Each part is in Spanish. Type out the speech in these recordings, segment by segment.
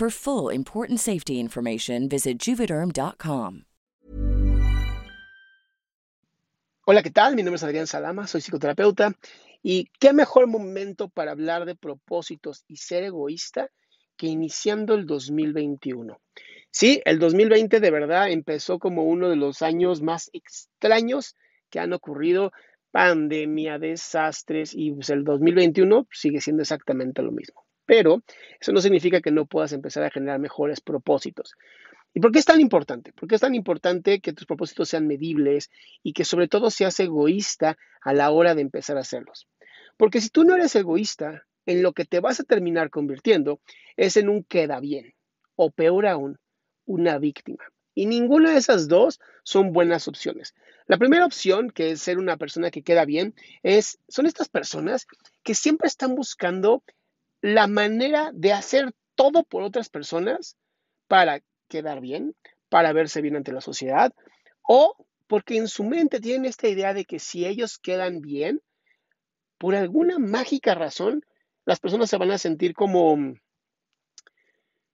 For full important safety information, visit juvederm.com. Hola, ¿qué tal? Mi nombre es Adrián Salama, soy psicoterapeuta. Y qué mejor momento para hablar de propósitos y ser egoísta que iniciando el 2021. Sí, el 2020 de verdad empezó como uno de los años más extraños que han ocurrido. Pandemia, desastres y pues, el 2021 sigue siendo exactamente lo mismo. Pero eso no significa que no puedas empezar a generar mejores propósitos. ¿Y por qué es tan importante? Porque es tan importante que tus propósitos sean medibles y que sobre todo seas egoísta a la hora de empezar a hacerlos. Porque si tú no eres egoísta, en lo que te vas a terminar convirtiendo es en un queda bien o peor aún, una víctima. Y ninguna de esas dos son buenas opciones. La primera opción, que es ser una persona que queda bien, es, son estas personas que siempre están buscando la manera de hacer todo por otras personas para quedar bien, para verse bien ante la sociedad, o porque en su mente tienen esta idea de que si ellos quedan bien, por alguna mágica razón, las personas se van a sentir como,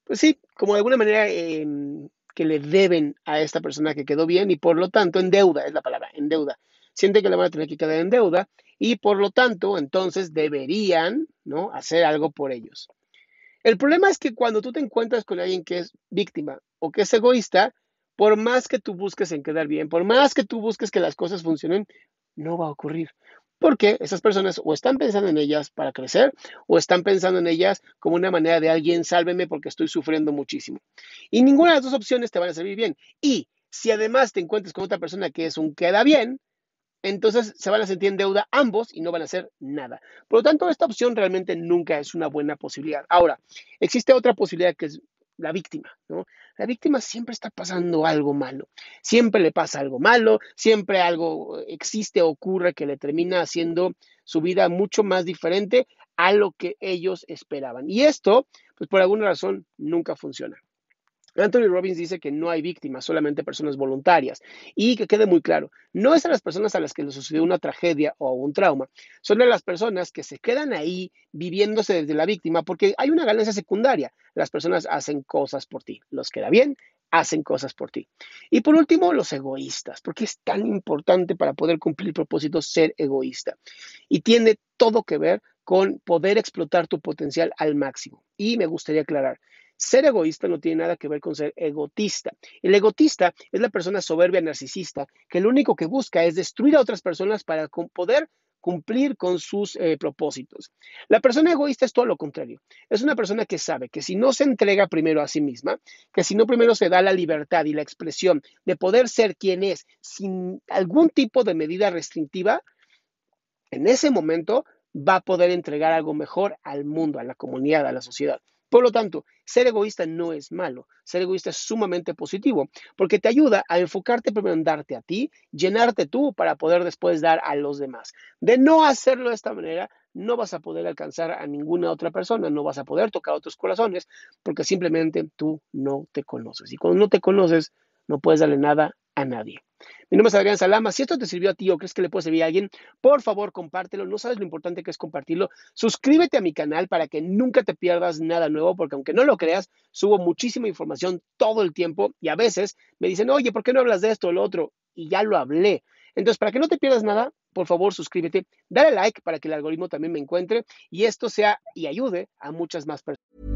pues sí, como de alguna manera em, que le deben a esta persona que quedó bien y por lo tanto en deuda, es la palabra, en deuda. Siente que le van a tener que quedar en deuda y por lo tanto, entonces deberían ¿no? hacer algo por ellos. El problema es que cuando tú te encuentras con alguien que es víctima o que es egoísta, por más que tú busques en quedar bien, por más que tú busques que las cosas funcionen, no va a ocurrir. Porque esas personas o están pensando en ellas para crecer o están pensando en ellas como una manera de alguien, sálveme porque estoy sufriendo muchísimo. Y ninguna de las dos opciones te van a servir bien. Y si además te encuentras con otra persona que es un queda bien, entonces se van a sentir en deuda ambos y no van a hacer nada. Por lo tanto, esta opción realmente nunca es una buena posibilidad. Ahora, existe otra posibilidad que es la víctima, ¿no? La víctima siempre está pasando algo malo, siempre le pasa algo malo, siempre algo existe, ocurre que le termina haciendo su vida mucho más diferente a lo que ellos esperaban. Y esto, pues por alguna razón, nunca funciona. Anthony Robbins dice que no hay víctimas, solamente personas voluntarias. Y que quede muy claro, no es a las personas a las que les sucedió una tragedia o un trauma, son a las personas que se quedan ahí viviéndose desde la víctima porque hay una ganancia secundaria. Las personas hacen cosas por ti. Los queda bien, hacen cosas por ti. Y por último, los egoístas, porque es tan importante para poder cumplir el propósito ser egoísta. Y tiene todo que ver con poder explotar tu potencial al máximo. Y me gustaría aclarar, ser egoísta no tiene nada que ver con ser egotista. El egotista es la persona soberbia narcisista que lo único que busca es destruir a otras personas para poder cumplir con sus eh, propósitos. La persona egoísta es todo lo contrario. Es una persona que sabe que si no se entrega primero a sí misma, que si no primero se da la libertad y la expresión de poder ser quien es sin algún tipo de medida restrictiva, en ese momento va a poder entregar algo mejor al mundo, a la comunidad, a la sociedad. Por lo tanto, ser egoísta no es malo, ser egoísta es sumamente positivo, porque te ayuda a enfocarte primero en darte a ti, llenarte tú para poder después dar a los demás. De no hacerlo de esta manera, no vas a poder alcanzar a ninguna otra persona, no vas a poder tocar otros corazones, porque simplemente tú no te conoces. Y cuando no te conoces, no puedes darle nada a nadie. Mi nombre es Adrián Salama. Si esto te sirvió a ti o crees que le puede servir a alguien, por favor compártelo. No sabes lo importante que es compartirlo. Suscríbete a mi canal para que nunca te pierdas nada nuevo, porque aunque no lo creas, subo muchísima información todo el tiempo y a veces me dicen, oye, ¿por qué no hablas de esto o lo otro? Y ya lo hablé. Entonces, para que no te pierdas nada, por favor suscríbete, dale like para que el algoritmo también me encuentre y esto sea y ayude a muchas más personas.